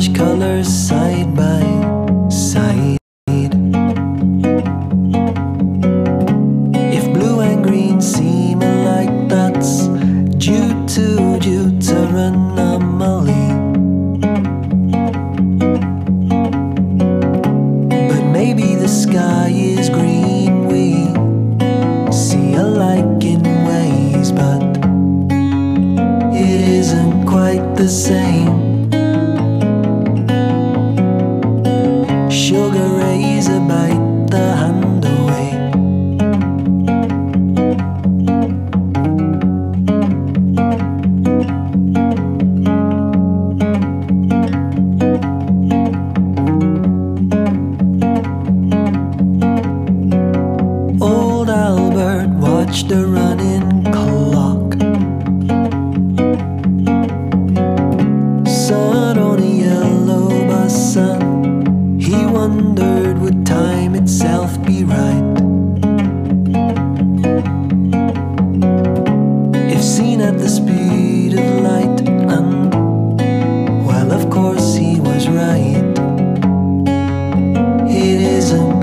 colors side by side. If blue and green seem alike, that's due to deuteronomy. But maybe the sky is green, we see alike in ways, but it isn't quite the same.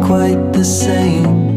Quite the same.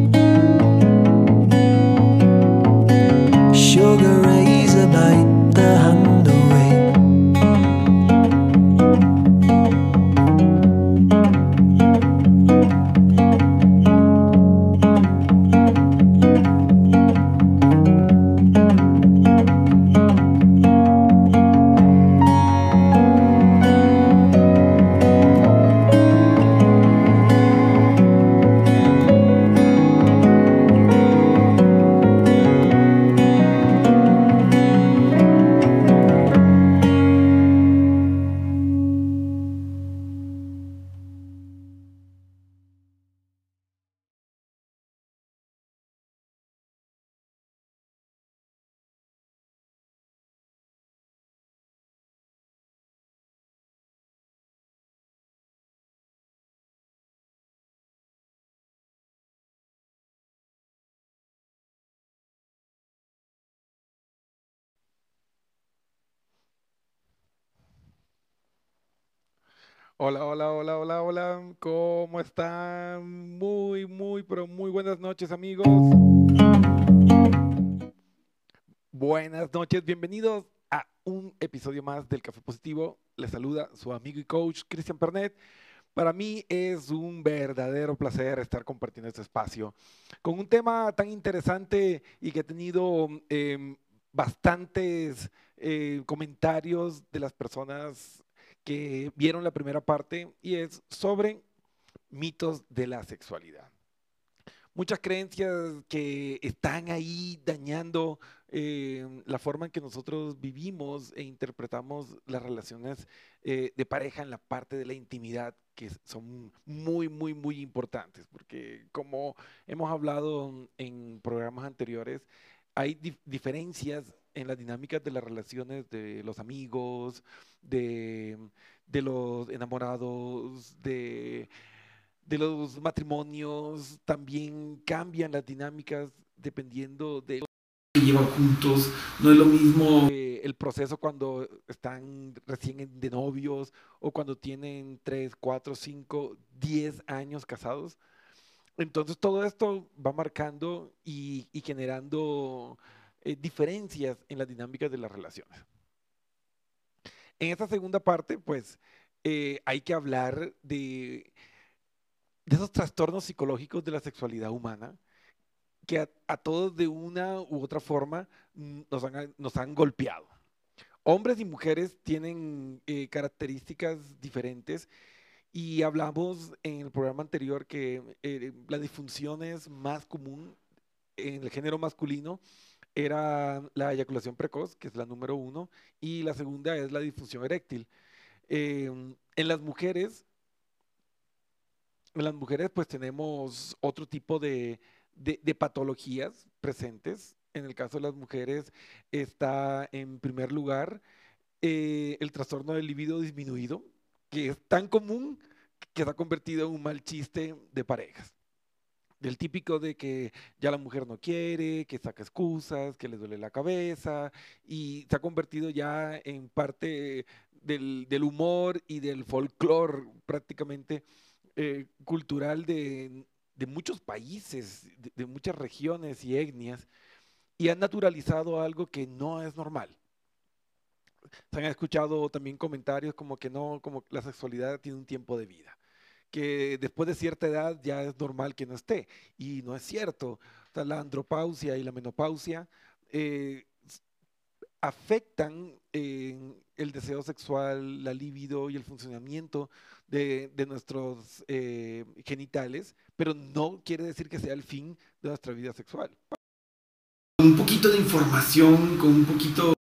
Hola, hola, hola, hola, hola. ¿Cómo están? Muy, muy, pero muy buenas noches, amigos. Buenas noches, bienvenidos a un episodio más del Café Positivo. Les saluda su amigo y coach Cristian Pernet. Para mí es un verdadero placer estar compartiendo este espacio con un tema tan interesante y que ha tenido em, bastantes eh, comentarios de las personas que vieron la primera parte y es sobre mitos de la sexualidad. Muchas creencias que están ahí dañando eh, la forma en que nosotros vivimos e interpretamos las relaciones eh, de pareja en la parte de la intimidad, que son muy, muy, muy importantes, porque como hemos hablado en programas anteriores, hay dif diferencias en las dinámicas de las relaciones de los amigos, de, de los enamorados, de, de, los matrimonios, también cambian las dinámicas dependiendo de que llevan juntos. No es lo mismo eh, el proceso cuando están recién de novios o cuando tienen 3, 4, 5, 10 años casados. Entonces todo esto va marcando y, y generando eh, diferencias en las dinámicas de las relaciones. En esta segunda parte, pues, eh, hay que hablar de, de, esos trastornos psicológicos de la sexualidad humana que a, a todos de una u otra forma nos han, nos han golpeado. Hombres y mujeres tienen eh, características diferentes y hablamos en el programa anterior que eh, la disfunción es más común en el género masculino era la eyaculación precoz, que es la número uno, y la segunda es la disfunción eréctil. Eh, en las mujeres, en las mujeres pues tenemos otro tipo de, de, de, patologías presentes. En el caso de las mujeres está en primer lugar eh, el trastorno del libido disminuido, que es tan común que se ha convertido en un mal chiste de parejas del típico de que ya la mujer no quiere, que saca excusas, que le duele la cabeza y se ha convertido ya en parte del, humor y del folclore prácticamente eh, cultural de, muchos países, de, de muchas regiones y etnias, y han naturalizado algo que no es normal. Se han escuchado también comentarios como que no, como la sexualidad tiene un tiempo de vida, que después de cierta edad ya es normal que no esté, y no es cierto. O sea, la andropausia y la menopausia eh, afectan eh, el deseo sexual, la libido y el funcionamiento de, de nuestros eh, genitales, pero no quiere decir que sea el fin de nuestra vida sexual. Con un poquito de información, con un poquito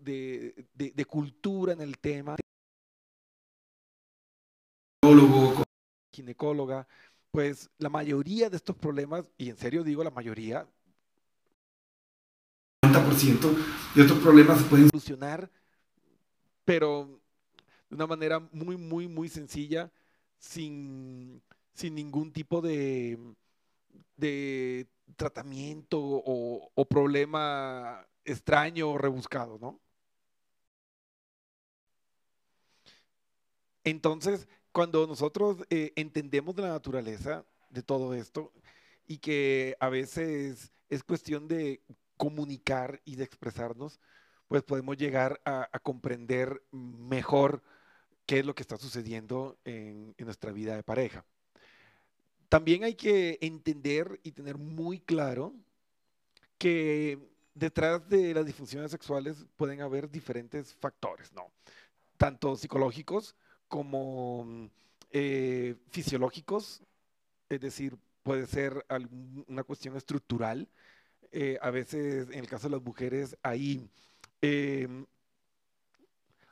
de, de- de cultura en el tema, con ginecóloga, pues la mayoría de estos problemas, y en serio digo la mayoría, 90% de estos problemas se pueden solucionar, pero de una manera muy, muy, muy sencilla, sin, sin ningún tipo de, de tratamiento o, o problema extraño o rebuscado, ¿no? Entonces, cuando nosotros eh, entendemos de la naturaleza de todo esto y que a veces es cuestión de comunicar y de expresarnos, pues podemos llegar a, a comprender mejor qué es lo que está sucediendo en, en nuestra vida de pareja. También hay que entender y tener muy claro que detrás de las disfunciones sexuales pueden haber diferentes factores, ¿no? Tanto psicológicos como mm, eh, fisiológicos, es decir, puede ser una cuestión estructural. eh, a veces, en el caso de las mujeres, hay em,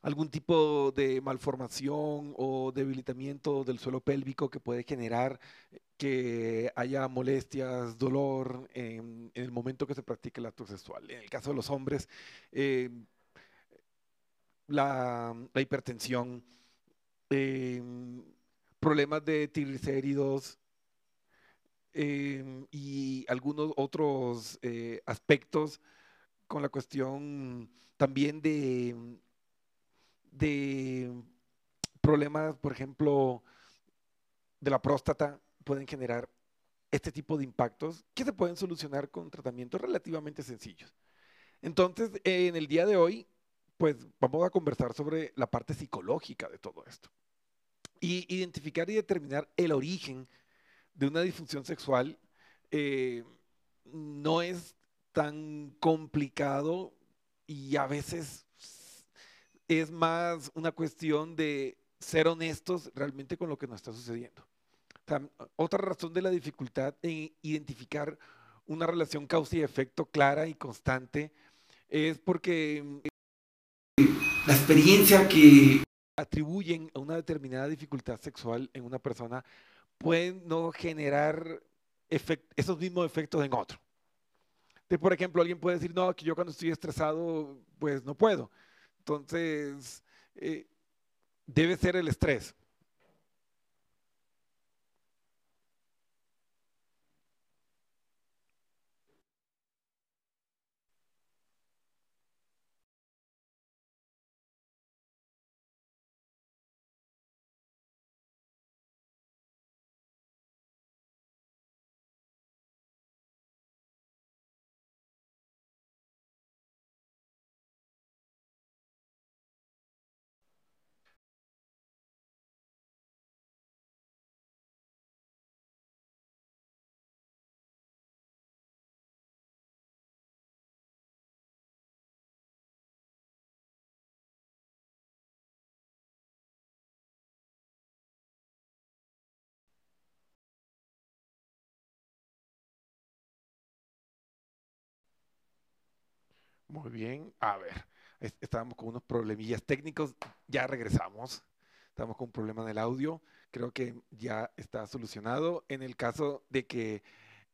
algún tipo de malformación o debilitamiento del suelo pélvico que puede generar que haya molestias, dolor en, el momento que se practique el acto sexual. En el caso de los hombres, la, la hipertensión, eh, problemas de triglicéridos eh, y algunos otros eh, aspectos con la cuestión también de, de problemas, por ejemplo, de la próstata, pueden generar este tipo de impactos que se pueden solucionar con tratamientos relativamente sencillos. Entonces, en el día de hoy, pues vamos a conversar sobre la parte psicológica de todo esto y identificar y determinar el origen de una disfunción sexual eh, no es tan complicado y a veces es más una cuestión de ser honestos realmente con lo que nos está sucediendo. Otra razón de la dificultad en identificar una relación causa y efecto clara y constante es porque la experiencia que atribuyen a una determinada dificultad sexual en una persona pueden no generar esos mismos efectos en otro. Por ejemplo, alguien puede decir, no, que yo cuando estoy estresado, pues no puedo. Entonces, eh, debe ser el estrés. Muy bien, a ver, es- estábamos con unos problemillas técnicos, ya regresamos. Estamos con un problema en el audio, creo que ya está solucionado. En el caso de que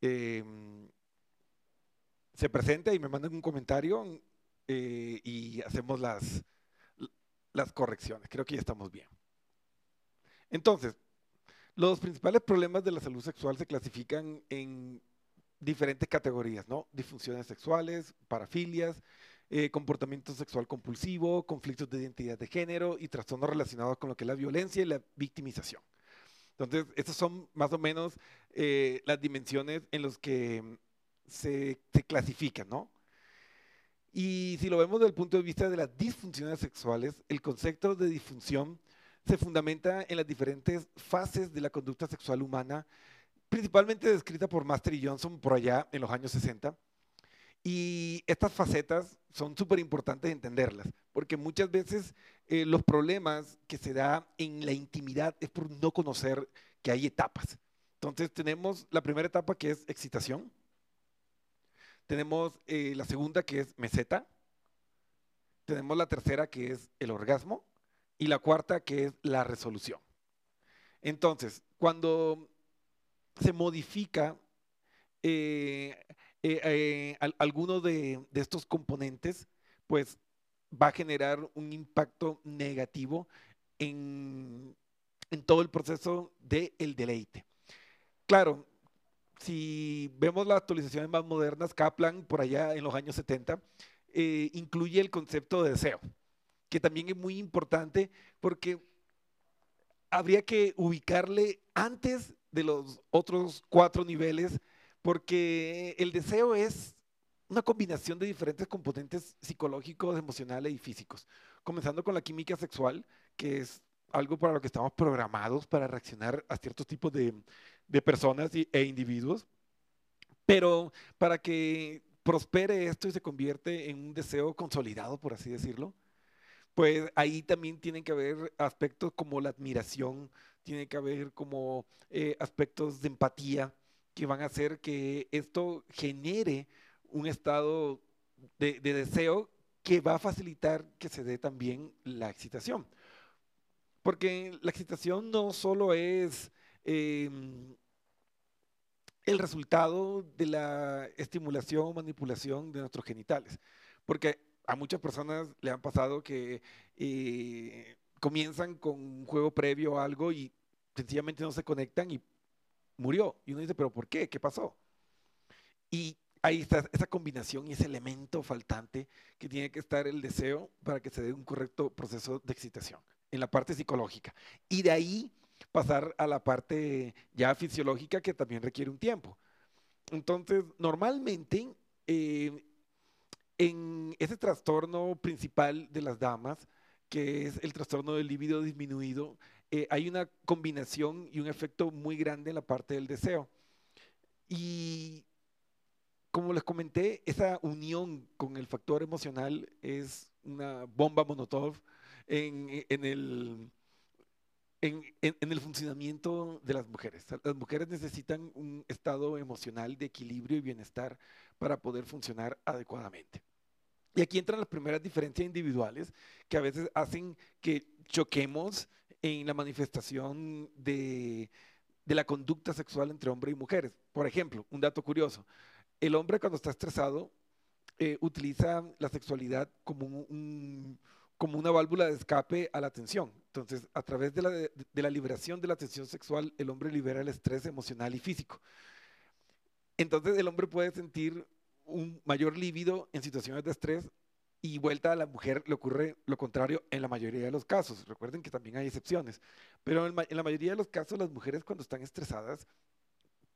em, se presente y me manden un comentario eh, y hacemos las, las correcciones, creo que ya estamos bien. Entonces, los principales problemas de la salud sexual se clasifican en diferentes categorías, ¿no? Disfunciones sexuales, parafilias, eh, comportamiento sexual compulsivo, conflictos de identidad de género y trastornos relacionados con lo que es la violencia y la victimización. Entonces, estas son más o menos eh, las dimensiones en las que mm, se, se clasifican, ¿no? Y si lo vemos desde el punto de vista de las disfunciones sexuales, el concepto de disfunción se fundamenta en las diferentes fases de la conducta sexual humana, principalmente descrita por Master y Johnson por allá en los años 60. Y estas facetas son súper importantes entenderlas, porque muchas veces eh, los problemas que se da en la intimidad es por no conocer que hay etapas. Entonces tenemos la primera etapa que es excitación, tenemos eh, la segunda que es meseta, tenemos la tercera que es el orgasmo y la cuarta que es la resolución. Entonces, cuando se modifica eh, eh, alguno de, estos componentes, pues va a generar un impacto negativo en, todo el proceso del deleite. Claro, si vemos las actualizaciones más modernas, Kaplan, por allá en los años 70, eh, incluye el concepto de deseo, que también es muy importante porque habría que ubicarle antes de los otros cuatro niveles, porque el deseo es una combinación de diferentes componentes psicológicos, emocionales y físicos, comenzando con la química sexual, que es algo para lo que estamos programados para reaccionar a ciertos tipos de, de personas e individuos, pero para que prospere esto y se convierte en un deseo consolidado, por así decirlo, pues ahí también tienen que haber aspectos como la admiración, tiene que haber como eh, aspectos de empatía que van a hacer que esto genere un estado de, deseo que va a facilitar que se dé también la excitación. Porque la excitación no solo es em, el resultado de la estimulación o manipulación de nuestros genitales. Porque a muchas personas le han pasado que eh, comienzan con un juego previo a algo y sencillamente no se conectan y murió. Y uno dice, pero ¿por qué? ¿Qué pasó? Y ahí está esa combinación y ese elemento faltante que tiene que estar el deseo para que se dé un correcto proceso de excitación en la parte psicológica. Y de ahí pasar a la parte ya fisiológica que también requiere un tiempo. Entonces, normalmente, eh, en ese trastorno principal de las damas, que es el trastorno del líbido disminuido, eh, hay una combinación y un efecto muy grande en la parte del deseo. Y como les comenté, esa unión con el factor emocional es una bomba monotov en, en el en, el funcionamiento de las mujeres. Las mujeres necesitan un estado emocional de equilibrio y bienestar para poder funcionar adecuadamente. Y aquí entran las primeras diferencias individuales que a veces hacen que choquemos en la manifestación de, la conducta sexual entre hombres y mujeres. Por ejemplo, un dato curioso, el hombre cuando está estresado eh, utiliza la sexualidad como un como una válvula de escape a la tensión. Entonces, a través de la, de, la, liberación de la tensión sexual, el hombre libera el estrés emocional y físico. Entonces, el hombre puede sentir un mayor líbido en situaciones de estrés y vuelta a la mujer le ocurre lo contrario en la mayoría de los casos. Recuerden que también hay excepciones, pero en, la mayoría de los casos las mujeres cuando están estresadas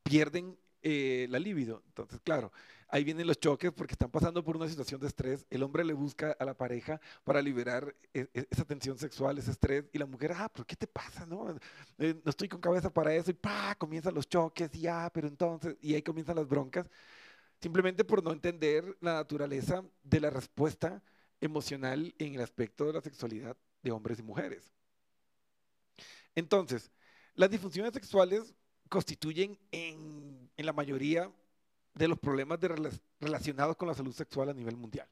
pierden eh, la libido. Entonces, claro, ahí vienen los choques porque están pasando por una situación de estrés. El hombre le busca a la pareja para liberar e, e, esa tensión sexual, ese estrés, y la mujer, ah, pero ¿qué te pasa? No, eh, no estoy con cabeza para eso, y pa, comienzan los choques, y ah, pero entonces, y ahí comienzan las broncas, simplemente por no entender la naturaleza de la respuesta emocional en el aspecto de la sexualidad de hombres y mujeres. Entonces, las disfunciones sexuales constituyen en, la mayoría de los problemas relacionados con la salud sexual a nivel mundial.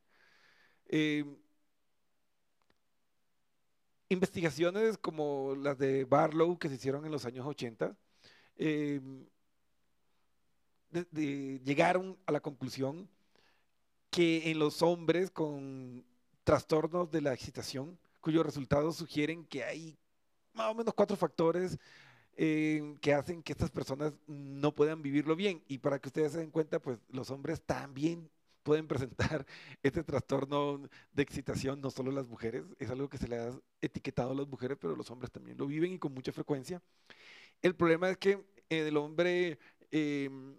Eh, investigaciones como las de Barlow que se hicieron en los años 80 eh, llegaron a la conclusión que en los hombres con trastornos de la excitación, cuyos resultados sugieren que hay más o menos cuatro factores eh, que hacen que estas personas no puedan vivirlo bien. Y para que ustedes se den cuenta, pues los hombres también pueden presentar este trastorno de excitación, no solo las mujeres, es algo que se le ha etiquetado a las mujeres, pero los hombres también lo viven y con mucha frecuencia. El problema es que eh, el hombre em,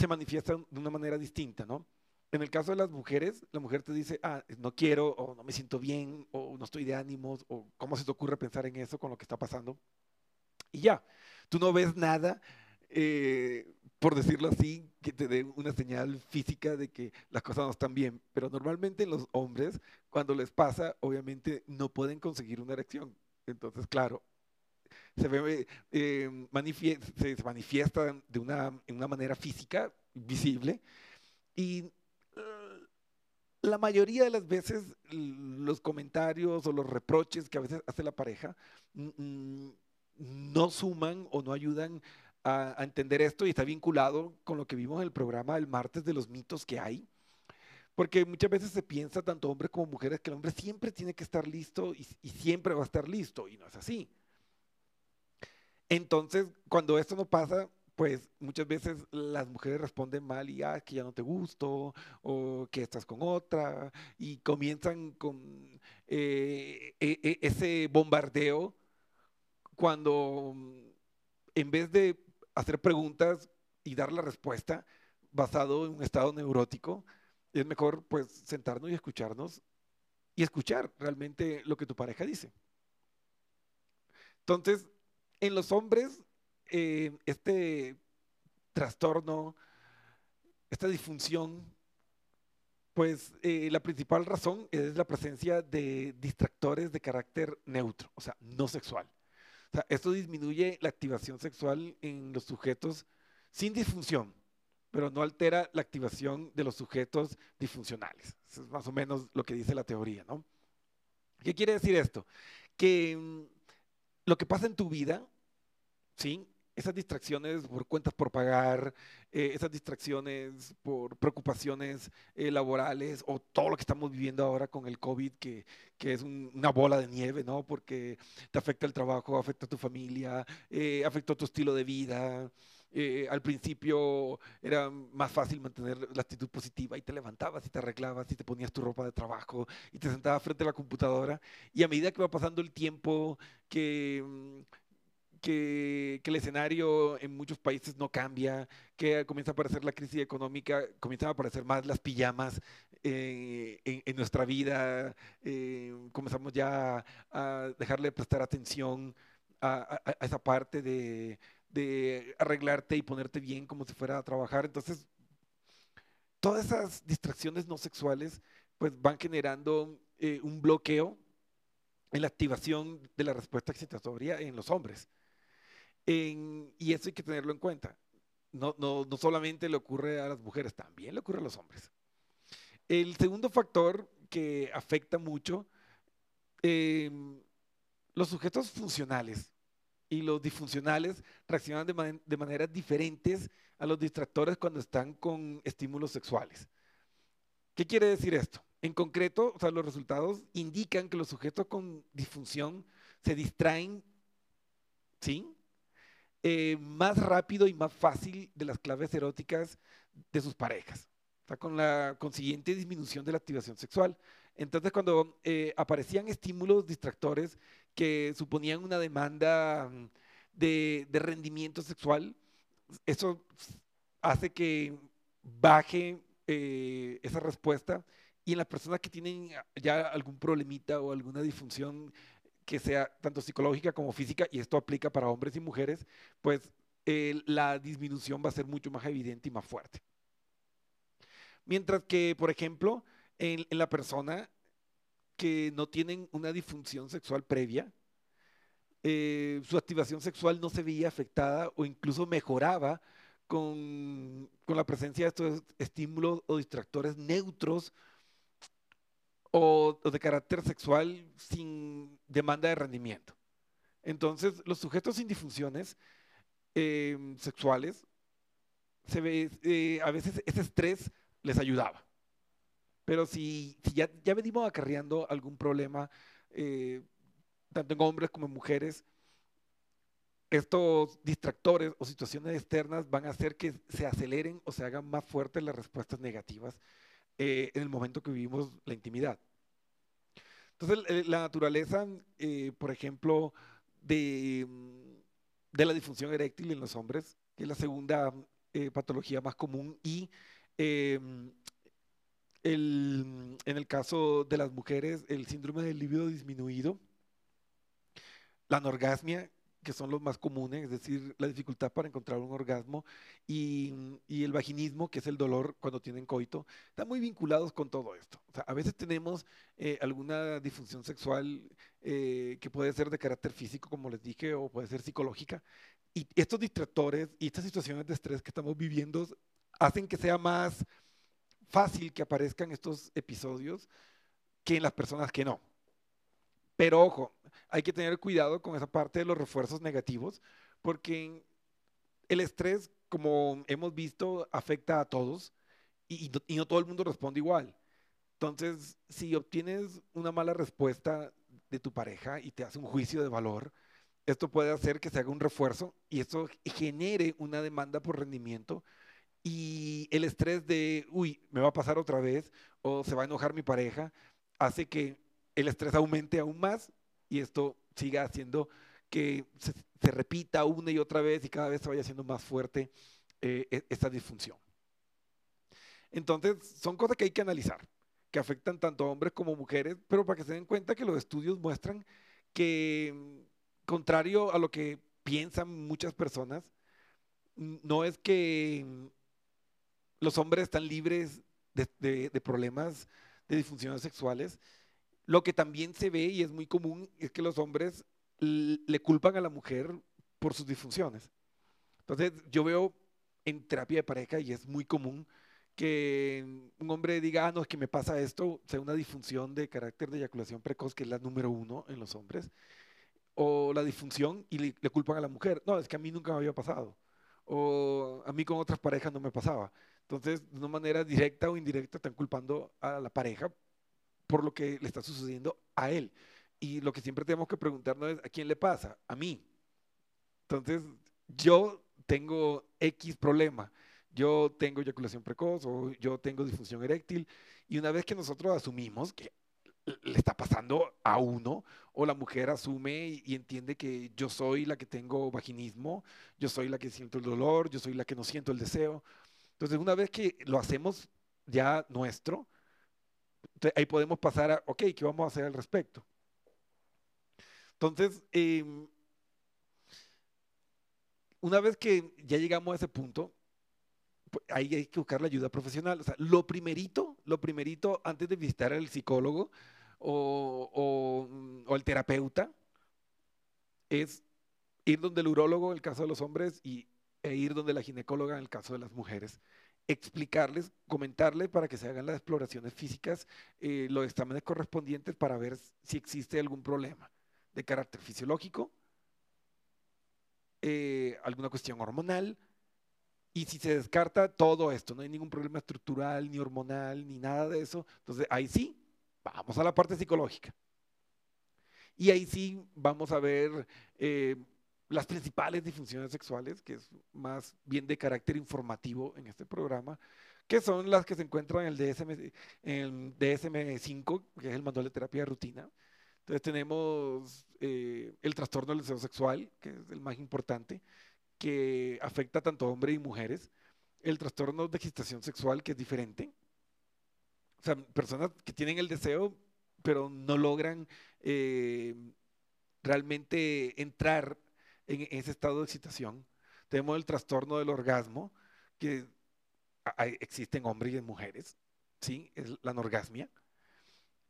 se manifiesta de una manera distinta, ¿no? En el caso de las mujeres, la mujer te dice, ah, no quiero, o no me siento bien, o no estoy de ánimos, o cómo se te ocurre pensar en eso con lo que está pasando. Y ya, tú no ves nada, eh, por decirlo así, que te dé una señal física de que las cosas no están bien. Pero normalmente los hombres, cuando les pasa, obviamente no pueden conseguir una erección. Entonces, claro, se, ve, eh, se, manifiesta de una, en una manera física, visible, y la mayoría de las veces los comentarios o los reproches que a veces hace la pareja no suman o no ayudan a, entender esto y está vinculado con lo que vimos en el programa del martes de los mitos que hay. Porque muchas veces se piensa, tanto hombres como mujeres, que el hombre siempre tiene que estar listo y, y siempre va a estar listo, y no es así. Entonces, cuando esto no pasa, pues muchas veces las mujeres responden mal y ah, que ya no te gusto o que estás con otra y comienzan con eh, e, e, ese bombardeo cuando en vez de hacer preguntas y dar la respuesta basado en un estado neurótico, es mejor pues sentarnos y escucharnos y escuchar realmente lo que tu pareja dice. Entonces, en los hombres, eh, este trastorno, esta disfunción, pues eh, la principal razón es la presencia de distractores de carácter neutro, o sea, no sexual. Esto disminuye la activación sexual en los sujetos sin disfunción, pero no altera la activación de los sujetos disfuncionales. Eso es más o menos lo que dice la teoría, ¿no? ¿Qué quiere decir esto? Que mm, lo que pasa en tu vida, ¿sí? Esas distracciones por cuentas por pagar, eh, esas distracciones por preocupaciones eh, laborales o todo lo que estamos viviendo ahora con el COVID, que, que es una bola de nieve, ¿no? Porque te afecta el trabajo, afecta a tu familia, eh, afecta tu estilo de vida. Al principio era más fácil mantener la actitud positiva y te levantabas y te arreglabas y te ponías tu ropa de trabajo y te sentabas frente a la computadora. Y a medida que va pasando el tiempo, que mm, que, el escenario en muchos países no cambia, que comienza a aparecer la crisis económica, comienzan a aparecer más las pijamas eh, en, nuestra vida, eh, comenzamos ya a dejarle de prestar atención a, esa parte de, arreglarte y ponerte bien como si fuera a trabajar. Entonces, todas esas distracciones no sexuales pues van generando eh, un bloqueo en la activación de la respuesta excitatoria en los hombres y eso hay que tenerlo en cuenta. No, no, no solamente le ocurre a las mujeres, también le ocurre a los hombres. El segundo factor que afecta mucho, em, los sujetos funcionales y los disfuncionales reaccionan de, de, maneras diferentes a los distractores cuando están con estímulos sexuales. ¿Qué quiere decir esto? En concreto, o sea, los resultados indican que los sujetos con disfunción se distraen, ¿sí? Eh, más rápido y más fácil de las claves eróticas de sus parejas, con la consiguiente disminución de la activación sexual. Entonces, cuando eh, aparecían estímulos distractores que suponían una demanda mm, de, rendimiento sexual, eso hace que baje eh, esa respuesta y en las personas que tienen ya algún problemita o alguna disfunción que sea tanto psicológica como física, y esto aplica para hombres y mujeres, pues la disminución va a ser mucho más evidente y más fuerte. Mientras que, por ejemplo, en, la persona que no tienen una disfunción sexual previa, eh, su activación sexual no se veía afectada o incluso mejoraba con, con, la presencia de estos estímulos o distractores neutros o, de carácter sexual sin demanda de rendimiento. Entonces, los sujetos sin disfunciones em, sexuales, se ve, eh, a veces ese estrés les ayudaba. Pero si, ya, ya, venimos acarreando algún problema, eh, tanto en hombres como en mujeres, estos distractores o situaciones externas van a hacer que se aceleren o se hagan más fuertes las respuestas negativas eh, en el momento que vivimos la intimidad. Entonces, la naturaleza, eh, por ejemplo, de, de, la disfunción eréctil en los hombres, que es la segunda eh, patología más común, y em, el, en el caso de las mujeres, el síndrome del líbido disminuido, la anorgasmia, que son los más comunes, es decir, la dificultad para encontrar un orgasmo, y, y, el vaginismo, que es el dolor cuando tienen coito, están muy vinculados con todo esto. O sea, a veces tenemos eh, alguna disfunción sexual eh, que puede ser de carácter físico, como les dije, o puede ser psicológica, y estos distractores y estas situaciones de estrés que estamos viviendo hacen que sea más fácil que aparezcan estos episodios que en las personas que no. Pero ojo, hay que tener cuidado con esa parte de los refuerzos negativos, porque el estrés, como hemos visto, afecta a todos y, no todo el mundo responde igual. Entonces, si obtienes una mala respuesta de tu pareja y te hace un juicio de valor, esto puede hacer que se haga un refuerzo y eso genere una demanda por rendimiento y el estrés de, uy, me va a pasar otra vez o se va a enojar mi pareja, hace que el estrés aumente aún más y esto siga haciendo que se, repita una y otra vez y cada vez se vaya haciendo más fuerte eh, e, esta disfunción. Entonces, son cosas que hay que analizar, que afectan tanto a hombres como mujeres, pero para que se den cuenta que los estudios muestran que, contrario a lo que piensan muchas personas, no es que los hombres están libres de, problemas de disfunciones sexuales. Lo que también se ve y es muy común es que los hombres le culpan a la mujer por sus disfunciones. Entonces, yo veo en terapia de pareja y es muy común que un hombre diga, ah, no, es que me pasa esto, sea una disfunción de carácter de eyaculación precoz, que es la número uno en los hombres, o la disfunción y le, le culpan a la mujer. No, es que a mí nunca me había pasado, o a mí con otras parejas no me pasaba. Entonces, de una manera directa o indirecta, están culpando a la pareja por lo que le está sucediendo a él. Y lo que siempre tenemos que preguntarnos es, ¿a quién le pasa? A mí. Entonces, yo tengo X problema. Yo tengo eyaculación precoz o yo tengo disfunción eréctil. Y una vez que nosotros asumimos que le está pasando a uno, o la mujer asume y entiende que yo soy la que tengo vaginismo, yo soy la que siento el dolor, yo soy la que no siento el deseo, entonces, una vez que lo hacemos ya nuestro, ahí podemos pasar a, ok, ¿qué vamos a hacer al respecto? Entonces, em, una vez que ya llegamos a ese punto, pues, ahí hay que buscar la ayuda profesional. O sea, lo primerito, lo primerito antes de visitar al psicólogo o, o, o el terapeuta es ir donde el urólogo el caso de los hombres y e ir donde la ginecóloga en el caso de las mujeres, explicarles, comentarles para que se hagan las exploraciones físicas, eh, los exámenes correspondientes para ver si existe algún problema de carácter fisiológico, eh, alguna cuestión hormonal, y si se descarta todo esto, no hay ningún problema estructural, ni hormonal, ni nada de eso, entonces ahí sí, vamos a la parte psicológica. Y ahí sí vamos a ver eh, las principales disfunciones sexuales, que es más bien de carácter informativo en este programa, que son las que se encuentran en el, DSM, en DSM-5, que es el manual de terapia de rutina. Entonces tenemos eh, el trastorno del deseo sexual, que es el más importante, que afecta tanto a hombres y mujeres. El trastorno de excitación sexual, que es diferente. O sea, personas que tienen el deseo, pero no logran eh, realmente entrar en ese estado de excitación. Tenemos el trastorno del orgasmo, que existen hombres y mujeres, ¿sí? Es la anorgasmia.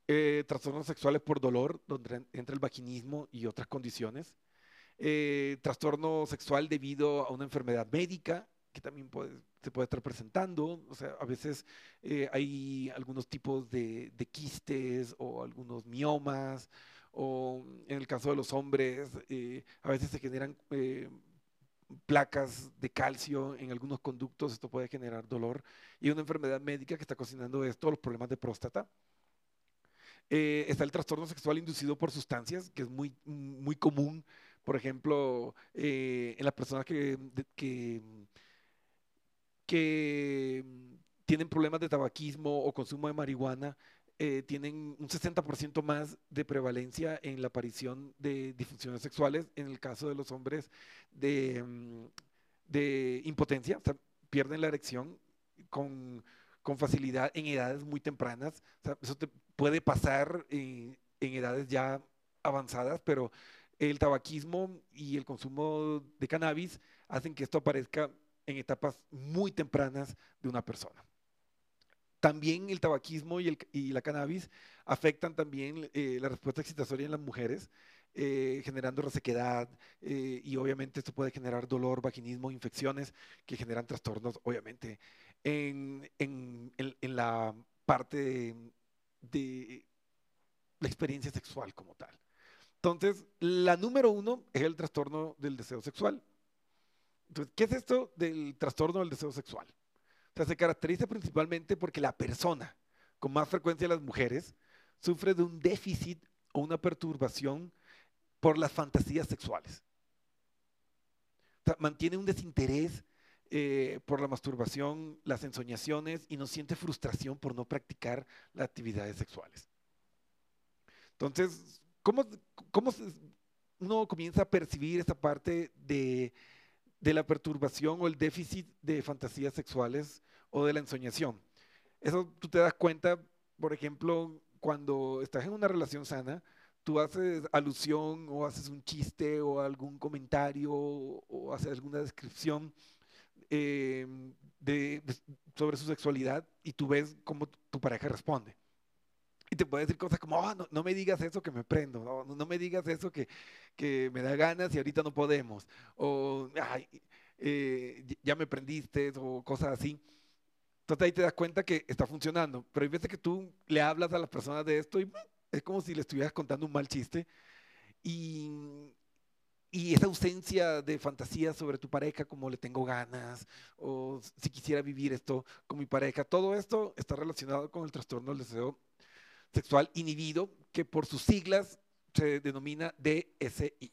Eh, trastornos sexuales por dolor, donde entra el vaginismo y otras condiciones. Eh, trastorno sexual debido a una enfermedad médica, que también se puede estar presentando. O sea, a veces eh, hay algunos tipos de, de, quistes o algunos miomas o en el caso de los hombres, eh, a veces se generan eh, placas de calcio en algunos conductos, esto puede generar dolor, y una enfermedad médica que está cocinando esto, los problemas de próstata. Eh, está el trastorno sexual inducido por sustancias, que es muy, muy común Por ejemplo, en las personas que, que, que tienen problemas de tabaquismo o consumo de marihuana, eh, tienen un 60% más de prevalencia en la aparición de disfunciones sexuales. En el caso de los hombres de, mm, de impotencia, pierden la erección con, con facilidad en edades muy tempranas. Eso te puede pasar en, en edades ya avanzadas, pero el tabaquismo y el consumo de cannabis hacen que esto aparezca en etapas muy tempranas de una persona. También el tabaquismo y, el, y la cannabis afectan también eh, la respuesta excitatoria en las mujeres, eh, generando resequedad eh, y obviamente esto puede generar dolor, vaginismo, infecciones que generan trastornos, obviamente, en, en- en- la parte de, de la experiencia sexual como tal. Entonces, la número uno es el trastorno del deseo sexual. Entonces, ¿qué es esto del trastorno del deseo sexual? Se caracteriza principalmente porque la persona, con más frecuencia las mujeres, sufre de un déficit o una perturbación por las fantasías sexuales. Mantiene un desinterés eh, por la masturbación, las ensoñaciones y no siente frustración por no practicar las actividades sexuales. Entonces, ¿cómo, cómo uno comienza a percibir esta parte de, de la perturbación o el déficit de fantasías sexuales o de la ensoñación? Eso tú te das cuenta, por ejemplo, cuando estás en una relación sana, tú haces alusión o haces un chiste o algún comentario o haces alguna descripción eh, de- sobre su sexualidad y tú ves cómo tu pareja responde. Y te puede decir cosas como, "Ah, no, no me digas eso que me prendo, no, no me digas eso que, que me da ganas y ahorita no podemos, o "Ay, eh, ya me prendiste, o cosas así. Entonces ahí te das cuenta que está funcionando, pero hay veces que tú le hablas a las personas de esto y mm, es como si le estuvieras contando un mal chiste y, y esa ausencia de fantasía sobre tu pareja, como le tengo ganas, o si quisiera vivir esto con mi pareja, todo esto está relacionado con el trastorno del deseo sexual inhibido, que por sus siglas se denomina DSI.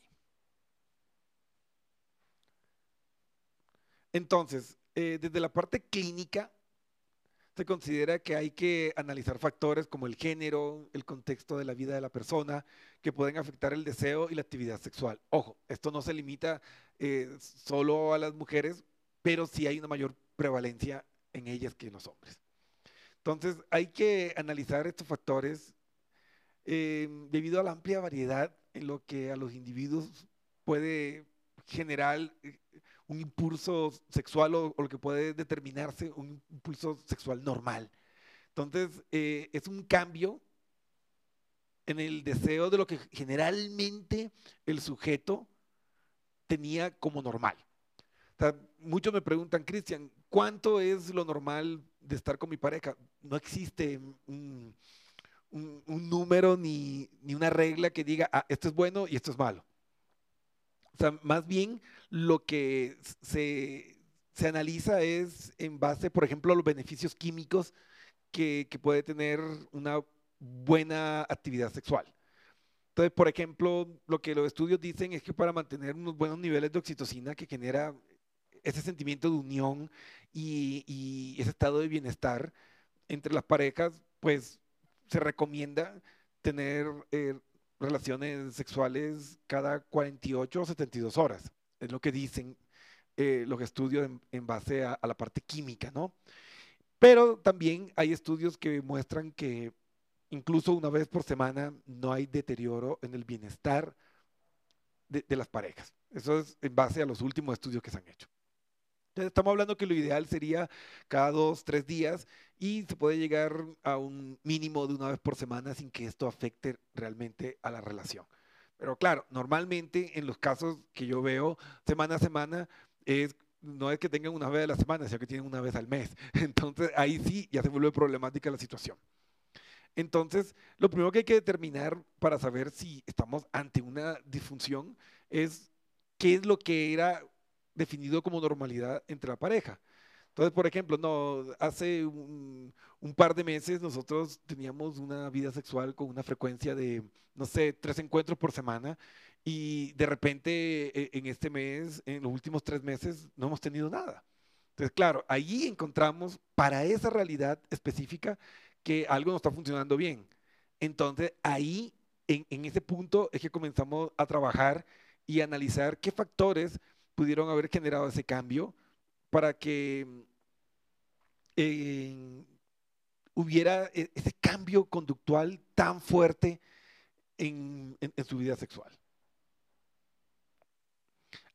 Entonces, eh, desde la parte clínica, se considera que hay que analizar factores como el género, el contexto de la vida de la persona, que pueden afectar el deseo y la actividad sexual. Ojo, esto no se limita eh, solo a las mujeres, pero sí hay una mayor prevalencia en ellas que en los hombres. Entonces, hay que analizar estos factores eh, debido a la amplia variedad en lo que a los individuos puede generar eh, un impulso sexual o, lo que puede determinarse un impulso sexual normal. Entonces, eh, es un cambio en el deseo de lo que generalmente el sujeto tenía como normal. Muchos me preguntan, Cristian, ¿cuánto es lo normal de estar con mi pareja? No existe un, un- número ni, ni una regla que diga, ah, esto es bueno y esto es malo. O sea, más bien lo que se, se analiza es en base, por ejemplo, a los beneficios químicos que, que puede tener una buena actividad sexual. Entonces, por ejemplo, lo que los estudios dicen es que para mantener unos buenos niveles de oxitocina que genera ese sentimiento de unión y, ese estado de bienestar entre las parejas, pues se recomienda tener eh, relaciones sexuales cada 48 o 72 horas. Es lo que dicen eh, los estudios en, base a, a la parte química, ¿no? Pero también hay estudios que muestran que incluso una vez por semana no hay deterioro en el bienestar de, de las parejas. Eso es en base a los últimos estudios que se han hecho. Estamos hablando que lo ideal sería cada dos, tres días y se puede llegar a un mínimo de una vez por semana sin que esto afecte realmente a la relación. Pero claro, normalmente en los casos que yo veo semana a semana es no es que tengan una vez a la semana, sino que tienen una vez al mes. Entonces ahí sí ya se vuelve problemática la situación. Entonces, lo primero que hay que determinar para saber si estamos ante una disfunción es qué es lo que era definido como normalidad entre la pareja. Entonces, por ejemplo, no, hace un, par de meses nosotros teníamos una vida sexual con una frecuencia de, no sé, tres encuentros por semana y de repente eh, en este mes, en los últimos tres meses, no hemos tenido nada. Entonces, claro, ahí encontramos para esa realidad específica que algo no está funcionando bien. Entonces, ahí, en, en ese punto, es que comenzamos a trabajar y analizar qué factores pudieron haber generado ese cambio para que eh, hubiera e, ese cambio conductual tan fuerte en, su vida sexual.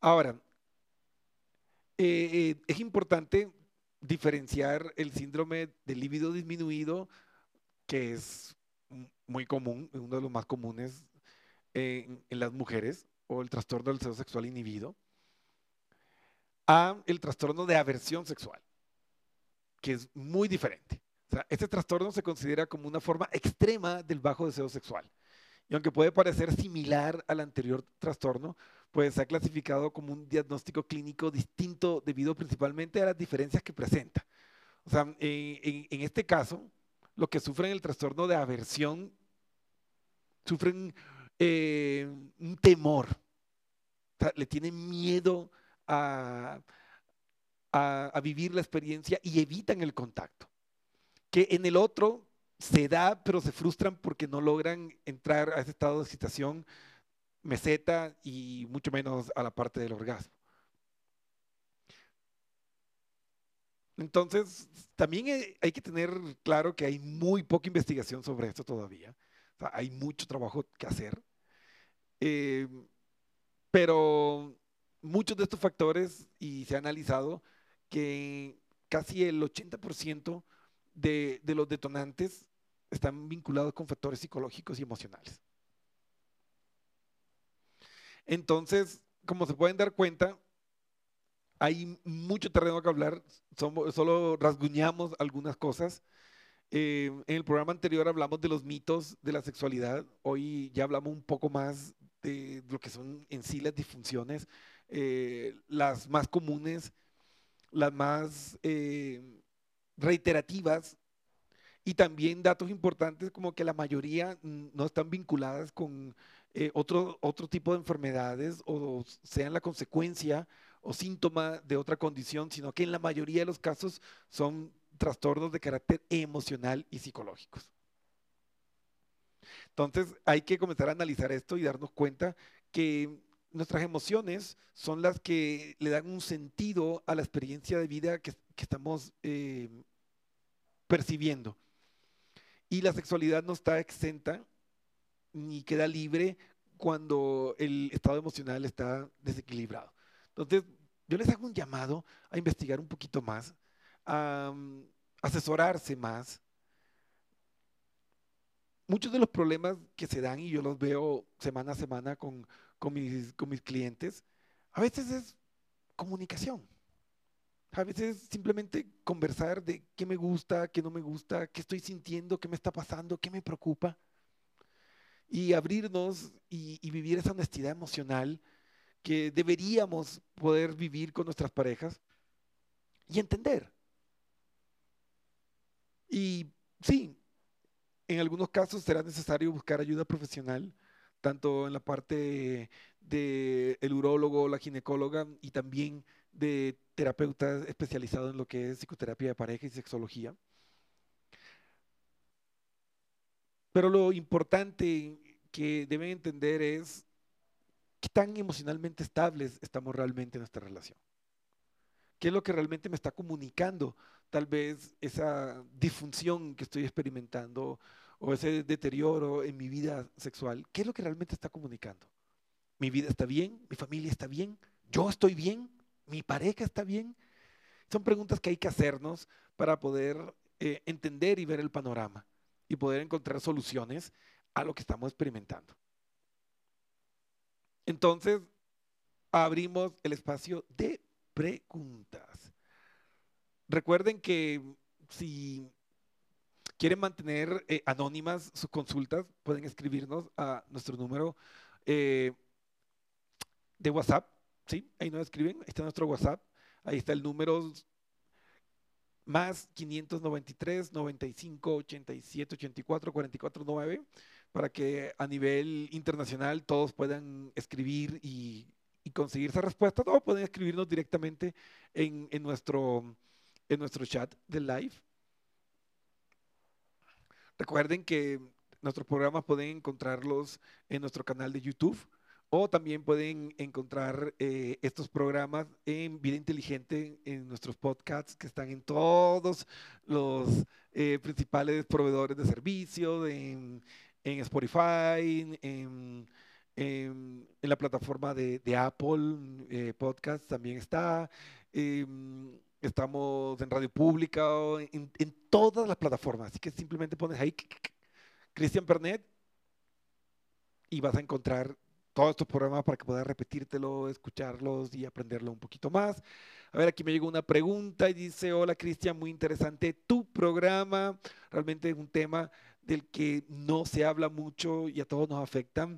Ahora, eh, eh, es importante diferenciar el síndrome del líbido disminuido, que es muy común, uno de los más comunes en, en las mujeres, o el trastorno del deseo sexual inhibido, a el trastorno de aversión sexual, que es muy diferente. O sea, este trastorno se considera como una forma extrema del bajo deseo sexual. Y aunque puede parecer similar al anterior trastorno, pues se ha clasificado como un diagnóstico clínico distinto debido principalmente a las diferencias que presenta. O sea, en, en, en este caso, lo que sufren el trastorno de aversión, sufren eh, un temor, o sea, le tienen miedo a, vivir la experiencia y evitan el contacto. Que en el otro se da, pero se frustran porque no logran entrar a ese estado de excitación meseta y mucho menos a la parte del orgasmo. Entonces, también hay que tener claro que hay muy poca investigación sobre esto todavía. Hay mucho trabajo que hacer. Eh, pero muchos de estos factores, y se ha analizado que casi el 80% de, de los detonantes están vinculados con factores psicológicos y emocionales. Entonces, como se pueden dar cuenta, hay mucho terreno que hablar, solo rasguñamos algunas cosas. Eh, en el programa anterior hablamos de los mitos de la sexualidad, hoy ya hablamos un poco más de lo que son en sí las disfunciones, eh, las más comunes, las más eh, reiterativas y también datos importantes como que la mayoría no están vinculadas con eh, otro, otro tipo de enfermedades o sean la consecuencia o síntoma de otra condición, sino que en la mayoría de los casos son trastornos de carácter emocional y psicológicos. Entonces hay que comenzar a analizar esto y darnos cuenta que nuestras emociones son las que le dan un sentido a la experiencia de vida que, estamos eh, percibiendo. Y la sexualidad no está exenta ni queda libre cuando el estado emocional está desequilibrado. Entonces, yo les hago un llamado a investigar un poquito más, a um, asesorarse más. Muchos de los problemas que se dan, y yo los veo semana a semana con, con, mis, con mis clientes, a veces es comunicación. A veces simplemente conversar de qué me gusta, qué no me gusta, qué estoy sintiendo, qué me está pasando, qué me preocupa. Y abrirnos y, y vivir esa honestidad emocional que deberíamos poder vivir con nuestras parejas y entender. Y sí, en algunos casos será necesario buscar ayuda profesional, tanto en la parte del de urólogo, la ginecóloga y también de terapeutas especializados en lo que es psicoterapia de pareja y sexología. Pero lo importante que deben entender es qué tan emocionalmente estables estamos realmente en nuestra relación. ¿Qué es lo que realmente me está comunicando? Tal vez esa disfunción que estoy experimentando o ese deterioro en mi vida sexual. ¿Qué es lo que realmente está comunicando? ¿Mi vida está bien? ¿Mi familia está bien? ¿Yo estoy bien? ¿Mi pareja está bien? Son preguntas que hay que hacernos para poder eh, entender y ver el panorama y poder encontrar soluciones a lo que estamos experimentando. Entonces, abrimos el espacio de preguntas. Recuerden que si quieren mantener eh, anónimas sus consultas, pueden escribirnos a nuestro número eh, de WhatsApp ¿sí? Ahí nos escriben, ahí está nuestro WhatsApp, ahí está el número más 593 95 87 84 44 9. para que a nivel internacional todos puedan escribir y, conseguir esa respuesta, o pueden escribirnos directamente en, nuestro, en nuestro chat del live. Recuerden que nuestros programas pueden encontrarlos en nuestro canal de YouTube o también pueden encontrar eh, estos programas en Vida Inteligente, en nuestros podcasts que están en todos los eh, principales proveedores de servicio, en, en Spotify, en, la plataforma de, Apple eh, Podcast también está. Estamos en Radio Pública, en, en, todas las plataformas. Así que simplemente pones ahí Cristian Pernet y vas a encontrar todos estos programas para que puedas repetírtelo, escucharlos y aprenderlo un poquito más. A ver, aquí me llegó una pregunta y dice, hola Cristian, muy interesante tu programa. Realmente es un tema del que no se habla mucho y a todos nos afecta.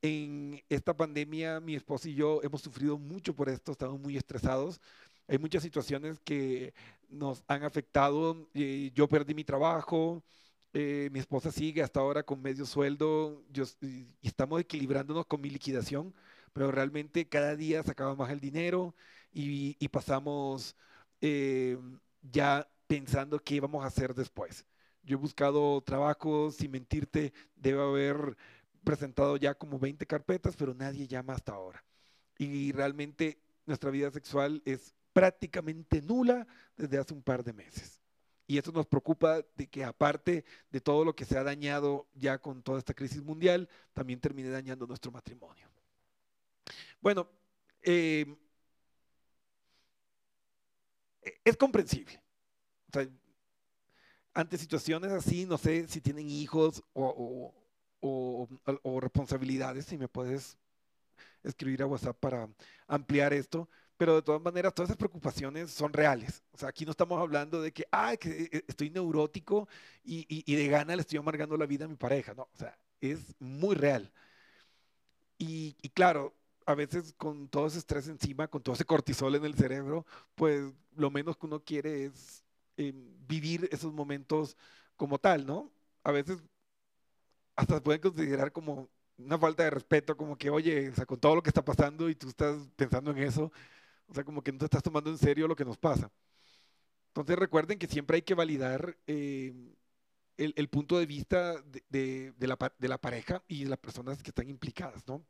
En esta pandemia, mi esposa y yo hemos sufrido mucho por esto, estamos muy estresados. Hay muchas situaciones que nos han afectado. Eh, yo perdí mi trabajo, eh, mi esposa sigue hasta ahora con medio sueldo yo, y estamos equilibrándonos con mi liquidación, pero realmente cada día sacaba más el dinero y, y pasamos eh, ya pensando qué íbamos a hacer después. Yo he buscado trabajos, sin mentirte, debo haber presentado ya como 20 carpetas, pero nadie llama hasta ahora. Y realmente nuestra vida sexual es prácticamente nula desde hace un par de meses. Y esto nos preocupa de que aparte de todo lo que se ha dañado ya con toda esta crisis mundial, también termine dañando nuestro matrimonio. Bueno, eh, es comprensible. Ante situaciones así, no sé si tienen hijos o, o, o, responsabilidades, si me puedes escribir a WhatsApp para ampliar esto, pero de todas maneras todas esas preocupaciones son reales. O sea, aquí no estamos hablando de que, ah, que eh, estoy neurótico y, y, y, de gana le estoy amargando la vida a mi pareja, no, o sea, es muy real. Y, y claro, a veces con todo ese estrés encima, con todo ese cortisol en el cerebro, pues lo menos que uno quiere es eh, vivir esos momentos como tal, ¿no? A veces hasta se pueden considerar como una falta de respeto, como que, oye, o sea, con todo lo que está pasando y tú estás pensando en eso, o sea, como que no te estás tomando en serio lo que nos pasa. Entonces recuerden que siempre hay que validar eh, el, el, punto de vista de, de, de, la, de, la, pareja y las personas que están implicadas, ¿no?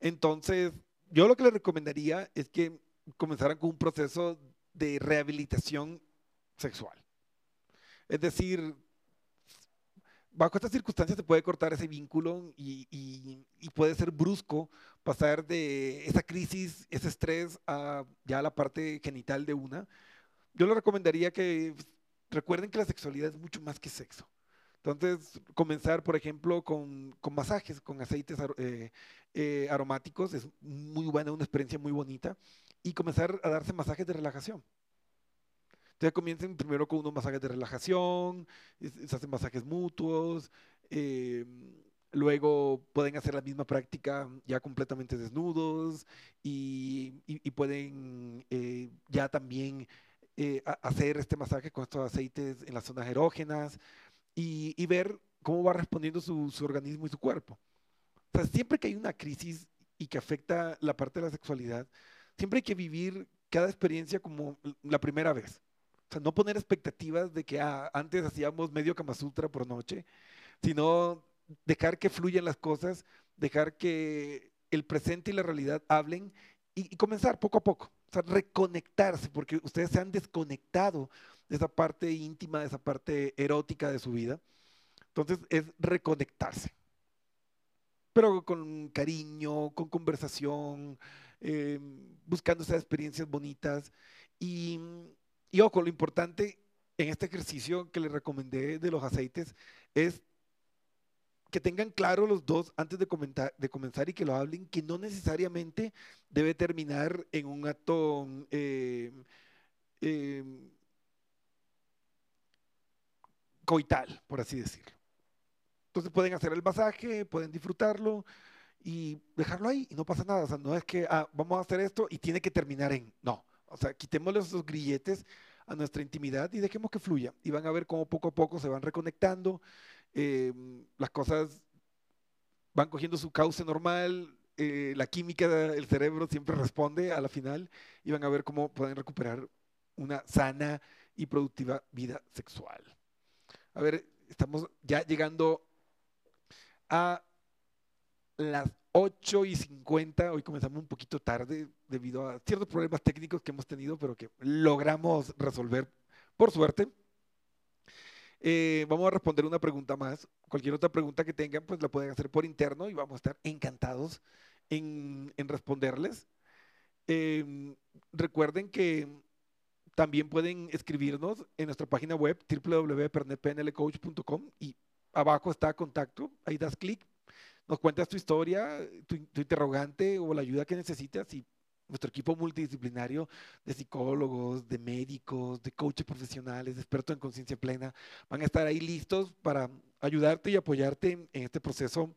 Entonces, yo lo que les recomendaría es que comenzaran con un proceso de rehabilitación sexual. Es decir, bajo estas circunstancias se puede cortar ese vínculo y, puede ser brusco pasar de esa crisis, ese estrés, a ya la parte genital de una. Yo le recomendaría que recuerden que la sexualidad es mucho más que sexo. Entonces, comenzar, por ejemplo, con, con masajes, con aceites eh, eh, aromáticos, es muy buena, una experiencia muy bonita, y comenzar a darse masajes de relajación. Entonces comiencen primero con unos masajes de relajación, se hacen masajes mutuos, eh, luego pueden hacer la misma práctica ya completamente desnudos y, y, y pueden eh, ya también eh, hacer este masaje con estos aceites en las zonas erógenas y, y ver cómo va respondiendo su, su, organismo y su cuerpo. O sea, siempre que hay una crisis y que afecta la parte de la sexualidad, siempre hay que vivir cada experiencia como la primera vez. Sea, no poner expectativas de que ah, antes hacíamos medio Kama Sutra por noche, sino dejar que fluyan las cosas, dejar que el presente y la realidad hablen y, y, comenzar poco a poco. O sea, reconectarse, porque ustedes se han desconectado de esa parte íntima, de esa parte erótica de su vida. Entonces es reconectarse. Pero con cariño, con conversación, eh, buscando esas experiencias bonitas. Y, y ojo, lo importante en este ejercicio que les recomendé de los aceites es que tengan claro los dos antes de, comenzar y que lo hablen, que no necesariamente debe terminar en un acto eh, eh, coital, por así decirlo. Entonces pueden hacer el masaje, pueden disfrutarlo, y dejarlo ahí y no pasa nada. O sea, no es que ah, vamos a hacer esto y tiene que terminar en. No. O sea, quitémosle esos grilletes a nuestra intimidad y dejemos que fluya. Y van a ver cómo poco a poco se van reconectando eh, las cosas van cogiendo su cauce normal, eh, la química del cerebro siempre responde a la final y van a ver cómo pueden recuperar una sana y productiva vida sexual. A ver, estamos ya llegando a las 8 y 50. Hoy comenzamos un poquito tarde debido a ciertos problemas técnicos que hemos tenido, pero que logramos resolver por suerte. Eh, vamos a responder una pregunta más. Cualquier otra pregunta que tengan, pues la pueden hacer por interno y vamos a estar encantados en, responderles. Em, recuerden que también pueden escribirnos en nuestra página web www.pernetpnlcoach.com y abajo está contacto, ahí das clic, nos cuentas tu historia, tu, interrogante o la ayuda que necesitas y nuestro equipo multidisciplinario de psicólogos, de médicos, de coaches profesionales, expertos en conciencia plena, van a estar ahí listos para ayudarte y apoyarte en este proceso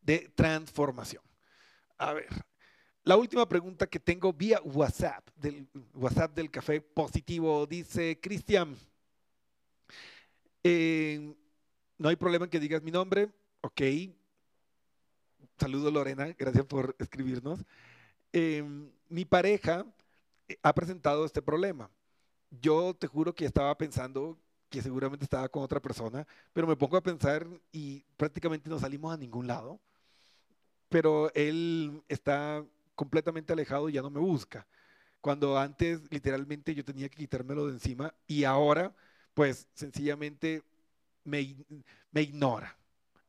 de transformación. A ver, la última pregunta que tengo vía WhatsApp, del WhatsApp del Café Positivo, dice Cristian, eh, no hay problema en que digas mi nombre, ok. Saludo Lorena, gracias por escribirnos. Em, mi pareja eh, ha presentado este problema. Yo te juro que estaba pensando que seguramente estaba con otra persona, pero me pongo a pensar y prácticamente no salimos a ningún lado. Pero él está completamente alejado y ya no me busca. Cuando antes literalmente yo tenía que quitármelo de encima y ahora pues sencillamente me, me ignora.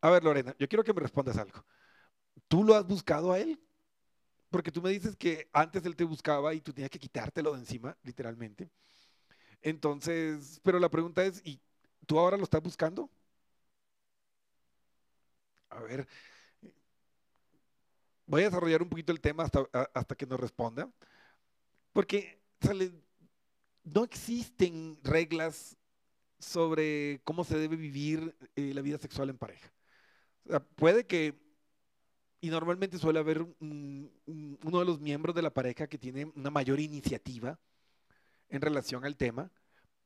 A ver, Lorena, yo quiero que me respondas algo. ¿Tú lo has buscado a él? Porque tú me dices que antes él te buscaba y tú tenías que quitártelo de encima, literalmente. Entonces, pero la pregunta es, ¿y tú ahora lo estás buscando? A ver, voy a desarrollar un poquito el tema hasta, hasta que nos responda, porque no existen reglas sobre cómo se debe vivir eh, la vida sexual en pareja. puede que, y normalmente suele haber uno de los miembros de la pareja que tiene una mayor iniciativa en relación al tema,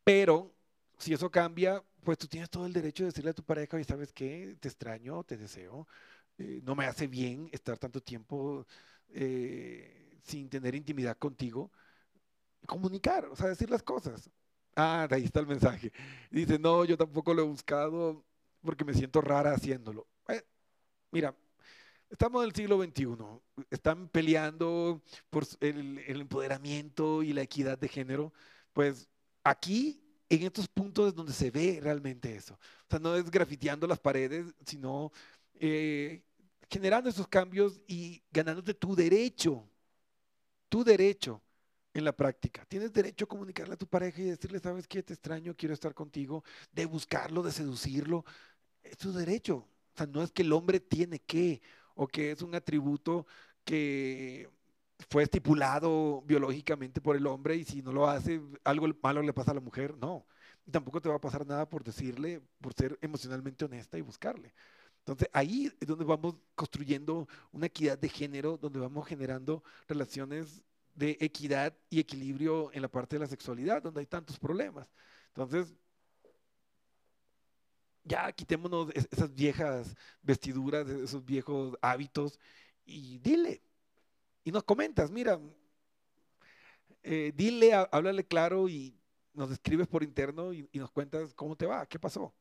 pero si eso cambia, pues tú tienes todo el derecho de decirle a tu pareja, oye, ¿sabes qué? Te extraño, te deseo, eh, no me hace bien estar tanto tiempo eh, sin tener intimidad contigo. Comunicar, o sea, decir las cosas. Ah, ahí está el mensaje. Dice, no, yo tampoco lo he buscado porque me siento rara haciéndolo. Eh, mira, estamos en el siglo XXI, están peleando por el, el, empoderamiento y la equidad de género, pues aquí, en estos puntos es donde se ve realmente eso. O sea, no es grafiteando las paredes, sino eh, generando esos cambios y ganándote tu derecho, tu derecho en la práctica. Tienes derecho a comunicarle a tu pareja y decirle, sabes qué, te extraño, quiero estar contigo, de buscarlo, de seducirlo. Es tu derecho. O sea, no es que el hombre tiene que, o que es un atributo que fue estipulado biológicamente por el hombre y si no lo hace, algo malo le pasa a la mujer. No. Tampoco te va a pasar nada por decirle, por ser emocionalmente honesta y buscarle. Entonces ahí es donde vamos construyendo una equidad de género, donde vamos generando relaciones de equidad y equilibrio en la parte de la sexualidad, donde hay tantos problemas. Entonces, ya quitémonos esas viejas vestiduras, esos viejos hábitos y dile. Y nos comentas, mira, eh, dile, háblale claro y nos escribes por interno y nos cuentas cómo te va, qué pasó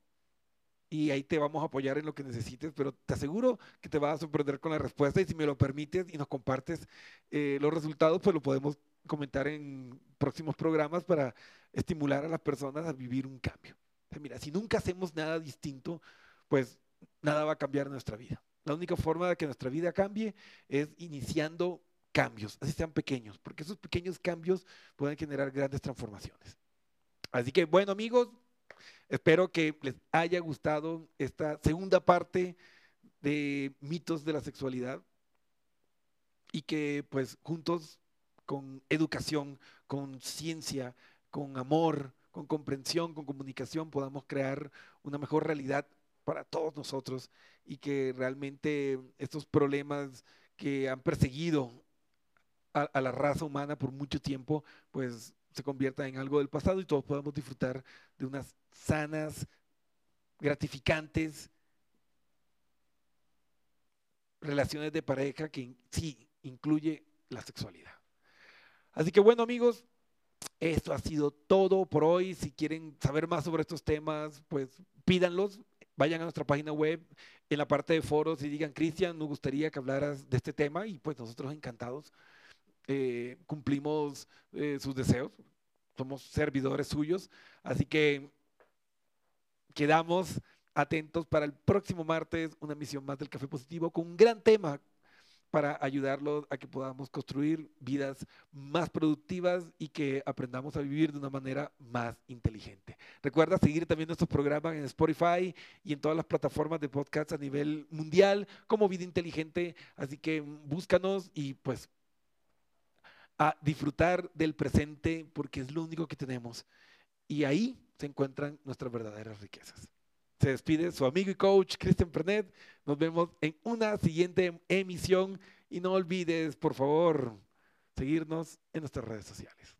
y ahí te vamos a apoyar en lo que necesites, pero te aseguro que te vas a sorprender con la respuesta y si me lo permites y nos compartes eh, los resultados, pues lo podemos comentar en próximos programas para estimular a las personas a vivir un cambio. Mira, si nunca hacemos nada distinto, pues nada va a cambiar nuestra vida. La única forma de que nuestra vida cambie es iniciando cambios, así sean pequeños, porque esos pequeños cambios pueden generar grandes transformaciones. Así que bueno amigos, Espero que les haya gustado esta segunda parte de mitos de la sexualidad y que pues juntos con educación, con ciencia, con amor, con comprensión, con comunicación podamos crear una mejor realidad para todos nosotros y que realmente estos problemas que han perseguido a, la raza humana por mucho tiempo pues se convierta en algo del pasado y todos podamos disfrutar de unas sanas gratificantes, relaciones de pareja que sí incluye la sexualidad. Así que bueno amigos, esto ha sido todo por hoy. Si quieren saber más sobre estos temas, pues pídanlos. Vayan a nuestra página web en la parte de foros y digan, Cristian, nos gustaría que hablaras de este tema y pues nosotros encantados eh, cumplimos eh, sus deseos. Somos servidores suyos. Así que quedamos atentos para el próximo martes, una misión más del Café Positivo con un gran tema para ayudarlos a que podamos construir vidas más productivas y que aprendamos a vivir de una manera más inteligente. Recuerda seguir también nuestros programas en Spotify y en todas las plataformas de podcast a nivel mundial como Vida Inteligente. Así que búscanos y pues a disfrutar del presente porque es lo único que tenemos. Y ahí se encuentran nuestras verdaderas riquezas. Se despide su amigo y coach Christian Pernet. Nos vemos en una siguiente emisión y no olvides, por favor, seguirnos en nuestras redes sociales.